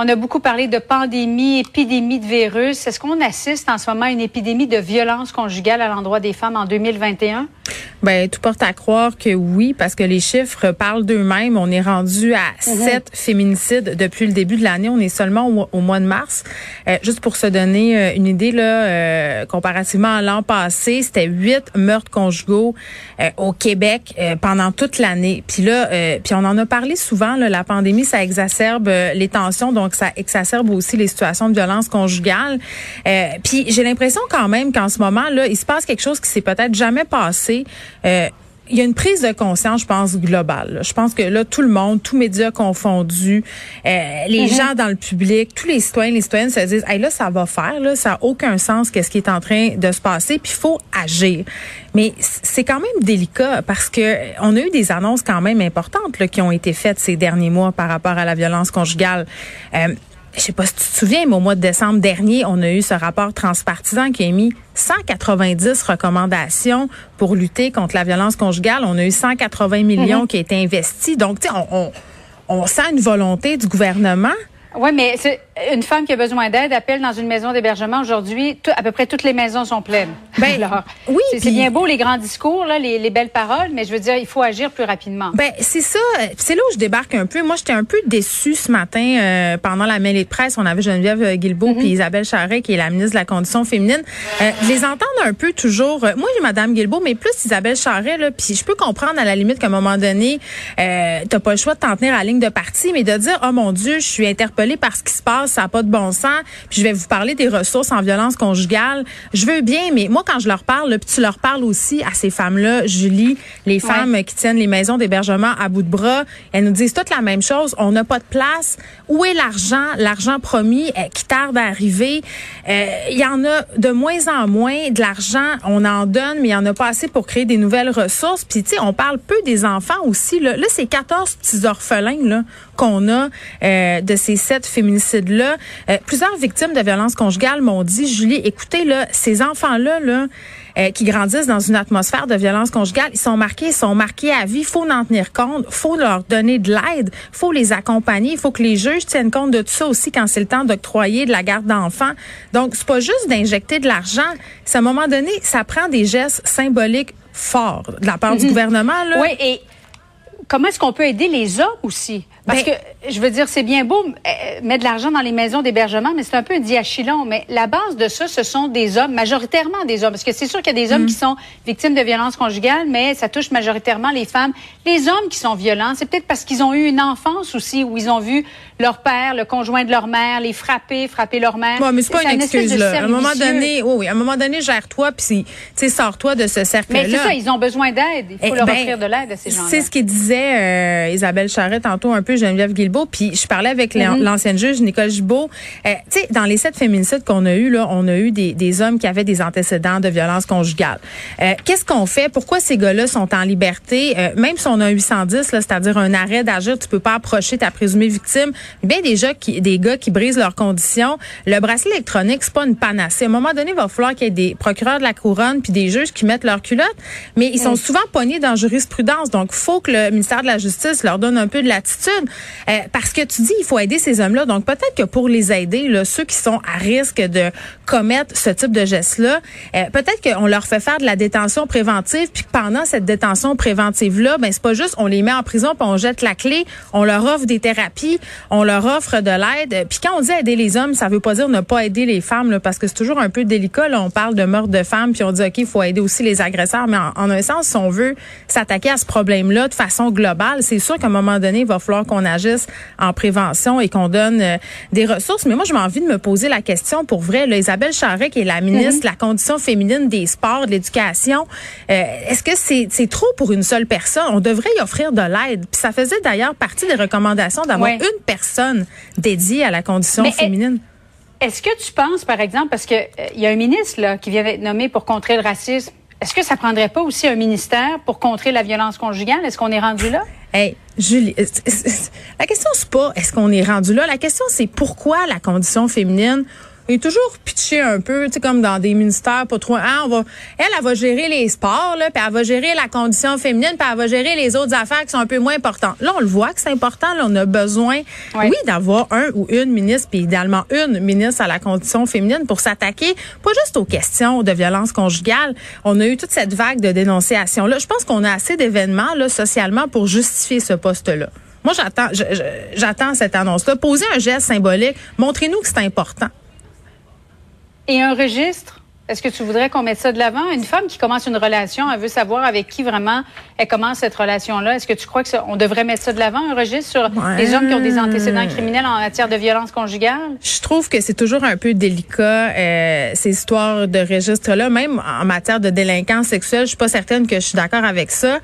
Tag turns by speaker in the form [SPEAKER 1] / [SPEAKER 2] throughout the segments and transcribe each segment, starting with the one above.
[SPEAKER 1] On a beaucoup parlé de pandémie, épidémie de virus. Est-ce qu'on assiste en ce moment à une épidémie de violence conjugale à l'endroit des femmes en 2021?
[SPEAKER 2] Ben, tout porte à croire que oui, parce que les chiffres parlent d'eux-mêmes. On est rendu à
[SPEAKER 1] Mhm.
[SPEAKER 2] sept féminicides depuis le début de l'année. On est seulement au, au mois de mars. Euh, juste pour se donner euh, une idée, là, euh, comparativement à l'an passé, c'était huit meurtres conjugaux euh, au Québec pendant toute l'année. Puis là, puis on en a parlé souvent. Là, la pandémie, ça exacerbe les tensions, donc ça exacerbe aussi les situations de violence conjugale. Euh, puis j'ai l'impression quand même qu'en ce moment là, il se passe quelque chose qui s'est peut-être jamais passé. Euh, il y a une prise de conscience, je pense, globale. Je pense que là, tout le monde, tous médias confondus, euh, les gens dans le public, tous les citoyens, les citoyennes se disent, hey, là, ça va faire, là, ça a aucun sens qu'est-ce qui est en train de se passer, puis il faut agir. Mais c'est quand même délicat parce que euh, on a eu des annonces quand même importantes là, qui ont été faites ces derniers mois par rapport à la violence conjugale. Euh, je sais pas si tu te souviens, mais au mois de décembre dernier, on a eu ce rapport transpartisan qui a mis 190 recommandations pour lutter contre la violence conjugale. On a eu 180 millions qui ont été investis. Donc, tu sais, on, on, on sent une volonté du gouvernement.
[SPEAKER 1] Oui, mais c'est une femme qui a besoin d'aide appelle dans une maison d'hébergement aujourd'hui. À peu près toutes les maisons sont pleines.
[SPEAKER 2] Ben,
[SPEAKER 1] Alors,
[SPEAKER 2] oui,
[SPEAKER 1] c'est bien beau les grands discours, là, les, les belles paroles, mais je veux dire, il faut agir plus rapidement.
[SPEAKER 2] Ben c'est ça, c'est là où je débarque un peu. Moi, j'étais un peu déçue ce matin euh, pendant la mêlée de presse. On avait Geneviève euh, Guilbeault puis Isabelle Charret, qui est la ministre de la Condition féminine. Euh, je les entendre un peu toujours. euh, moi, j'ai Madame Guilbeault, mais plus Isabelle Charret là. Puis je peux comprendre à la limite qu'à un moment donné, euh, t'as pas le choix de t'en tenir à la ligne de parti, mais de dire oh mon Dieu, je suis interpellée par ce qui se passe, ça a pas de bon sens. Puis je vais vous parler des ressources en violence conjugale. Je veux bien, mais moi quand je leur parle, là, puis tu leur parles aussi à ces femmes-là, Julie, les femmes qui tiennent les maisons d'hébergement à bout de bras, elles nous disent toutes la même chose. On n'a pas de place. Où est l'argent? L'argent promis euh, qui tarde à arriver? Euh, Il y en a de moins en moins de l'argent. On en donne, mais il y en a pas assez pour créer des nouvelles ressources. Puis tu sais, on parle peu des enfants aussi. Là, là c'est 14 petits orphelins là qu'on a euh, de ces sept féminicides-là. Euh, plusieurs victimes de violences conjugales m'ont dit, Julie, écoutez, là, ces enfants-là, là, euh, qui grandissent dans une atmosphère de violence conjugale, ils sont marqués, ils sont marqués à vie. Il faut en tenir compte, faut leur donner de l'aide, faut les accompagner, il faut que les juges tiennent compte de tout ça aussi quand c'est le temps d'octroyer de la garde d'enfants. Donc, c'est pas juste d'injecter de l'argent. C'est à un moment donné, ça prend des gestes symboliques forts de la part du gouvernement. Là.
[SPEAKER 1] Oui, et comment est-ce qu'on peut aider les hommes aussi? Parce
[SPEAKER 2] Ben-
[SPEAKER 1] que, je veux dire, c'est bien beau euh, mettre de l'argent dans les maisons d'hébergement, mais c'est un peu un diachylon. Mais la base de ça, ce sont des hommes, majoritairement des hommes. Parce que c'est sûr qu'il y a des hommes qui sont victimes de violences conjugales, mais ça touche majoritairement les femmes. Les hommes qui sont violents, c'est peut-être parce qu'ils ont eu une enfance aussi où ils ont vu leur père, le conjoint de leur mère, les frapper, frapper leur mère.
[SPEAKER 2] Ouais, mais c'est pas une excuse là. À un moment
[SPEAKER 1] vicieux.
[SPEAKER 2] donné, oui, oui, à un moment donné, gère-toi puis sors-toi de ce cercle-là.
[SPEAKER 1] Mais c'est ça, ils ont besoin d'aide. Il faut
[SPEAKER 2] Eh
[SPEAKER 1] leur
[SPEAKER 2] ben,
[SPEAKER 1] offrir de l'aide à ces gens-là.
[SPEAKER 2] C'est ce qu'il disait euh, Isabelle Charret tantôt un peu, Geneviève Guilbeault, puis je parlais avec
[SPEAKER 1] Mm-hmm.
[SPEAKER 2] l'ancienne juge Nicole Gibault. Euh, tu sais, dans les sept féminicides qu'on a eu là, on a eu des, des hommes qui avaient des antécédents de violence conjugale. Euh, Qu'est-ce qu'on fait? Pourquoi ces gars-là sont en liberté? Même si on a un 810, là, c'est-à-dire un arrêt d'agir, tu peux pas approcher ta présumée victime. Bien déjà qui, des gars qui brisent leurs conditions. Le bracelet électronique, c'est pas une panacée. À un moment donné, il va falloir qu'il y ait des procureurs de la couronne puis des juges qui mettent leur culotte, mais ils sont souvent pognés dans jurisprudence. Donc, faut que le de la Justice leur donne un peu de latitude. Euh, parce que tu dis, il faut aider ces hommes-là. Donc, peut-être que pour les aider, ceux qui sont à risque de commettre ce type de geste-là, euh, peut-être qu'on leur fait faire de la détention préventive, puis pendant cette détention préventive-là, ben c'est pas juste on les met en prison puis on jette la clé, on leur offre des thérapies, on leur offre de l'aide. Euh, Puis quand on dit aider les hommes, ça veut pas dire ne pas aider les femmes, parce que c'est toujours un peu délicat. On parle de meurtre de femmes, puis on dit ok, il faut aider aussi les agresseurs, mais en, en un sens, si on veut s'attaquer à ce problème-là de façon c'est sûr qu'à un moment donné, il va falloir qu'on agisse en prévention et qu'on donne euh, des ressources. Mais moi, j'ai envie de me poser la question pour vrai. Là, Isabelle Charret, qui est la ministre de la condition féminine des sports, de l'éducation, euh, est-ce que c'est trop pour une seule personne? On devrait y offrir de l'aide. Puis ça faisait d'ailleurs partie des recommandations d'avoir
[SPEAKER 1] Ouais.
[SPEAKER 2] une personne dédiée à la condition
[SPEAKER 1] Mais,
[SPEAKER 2] féminine.
[SPEAKER 1] Est-ce que tu penses, par exemple, parce que euh, il y a un ministre là, qui vient d'être nommé pour contrer le racisme, est-ce que ça prendrait pas aussi un ministère pour contrer la violence conjugale? Est-ce qu'on est rendu là?
[SPEAKER 2] Hey, Julie, euh, la question c'est pas est-ce qu'on est rendu là. La question c'est pourquoi la condition féminine est toujours pitchée un peu, tu sais, comme dans des ministères pas trop. Hein, on va, elle, elle va gérer les sports, là, puis elle va gérer la condition féminine, puis elle va gérer les autres affaires qui sont un peu moins importantes. Là, on le voit que c'est important. Là, on a besoin,
[SPEAKER 1] Ouais.
[SPEAKER 2] oui, d'avoir un ou une ministre, puis idéalement une ministre à la condition féminine pour s'attaquer pas juste aux questions de violence conjugale. On a eu toute cette vague de dénonciations là. Je pense qu'on a assez d'événements là socialement pour justifier ce poste-là. Moi, j'attends, j'attends cette annonce-là. Posez un geste symbolique. Montrez-nous que c'est important.
[SPEAKER 1] Et un registre? Est-ce que tu voudrais qu'on mette ça de l'avant? Une femme qui commence une relation, elle veut savoir avec qui vraiment elle commence cette relation-là. Est-ce que tu crois que ça- on devrait mettre ça de l'avant, un registre sur
[SPEAKER 2] Ouais.
[SPEAKER 1] les hommes qui ont des antécédents criminels en matière de violence conjugale?
[SPEAKER 2] Je trouve que c'est toujours un peu délicat euh, ces histoires de registres-là, même en matière de délinquance sexuelle. Je suis pas certaine que je suis d'accord avec ça.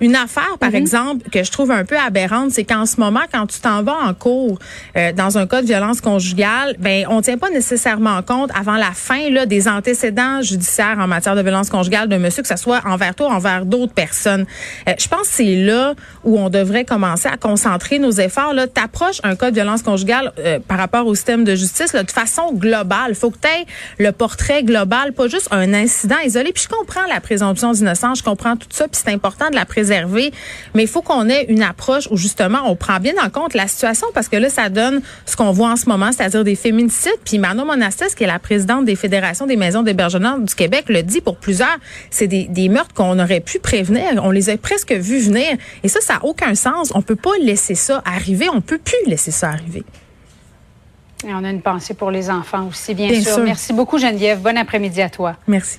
[SPEAKER 2] Une affaire, par exemple, que je trouve un peu aberrante, c'est qu'en ce moment, quand tu t'en vas en cours euh, dans un cas de violence conjugale, ben on tient pas nécessairement compte avant la fin là des antécédents judiciaires en matière de violence conjugale de monsieur, que ce soit envers toi, ou envers d'autres personnes. Euh, je pense que c'est là où on devrait commencer à concentrer nos efforts. Là, t'approches un cas de violence conjugale euh, par rapport au système de justice là, de façon globale. Faut que tu le portrait global, pas juste un incident isolé. Puis je comprends la présomption d'innocence, je comprends tout ça, puis c'est important de la préserver. Mais il faut qu'on ait une approche où justement on prend bien en compte la situation parce que là, ça donne ce qu'on voit en ce moment, c'est-à-dire des féminicides. Puis Manon Monastis, qui est la présidente des fédérations des maisons d'hébergement du Québec, le dit pour plusieurs. C'est des, des meurtres qu'on aurait pu prévenir. On les a presque vus venir. Et ça, ça n'a aucun sens. On peut pas laisser ça arriver. On peut plus laisser ça arriver.
[SPEAKER 1] Et on a une pensée pour les enfants aussi, bien,
[SPEAKER 2] Bien
[SPEAKER 1] sûr.
[SPEAKER 2] sûr.
[SPEAKER 1] Merci beaucoup, Geneviève. Bon après-midi à toi.
[SPEAKER 2] Merci.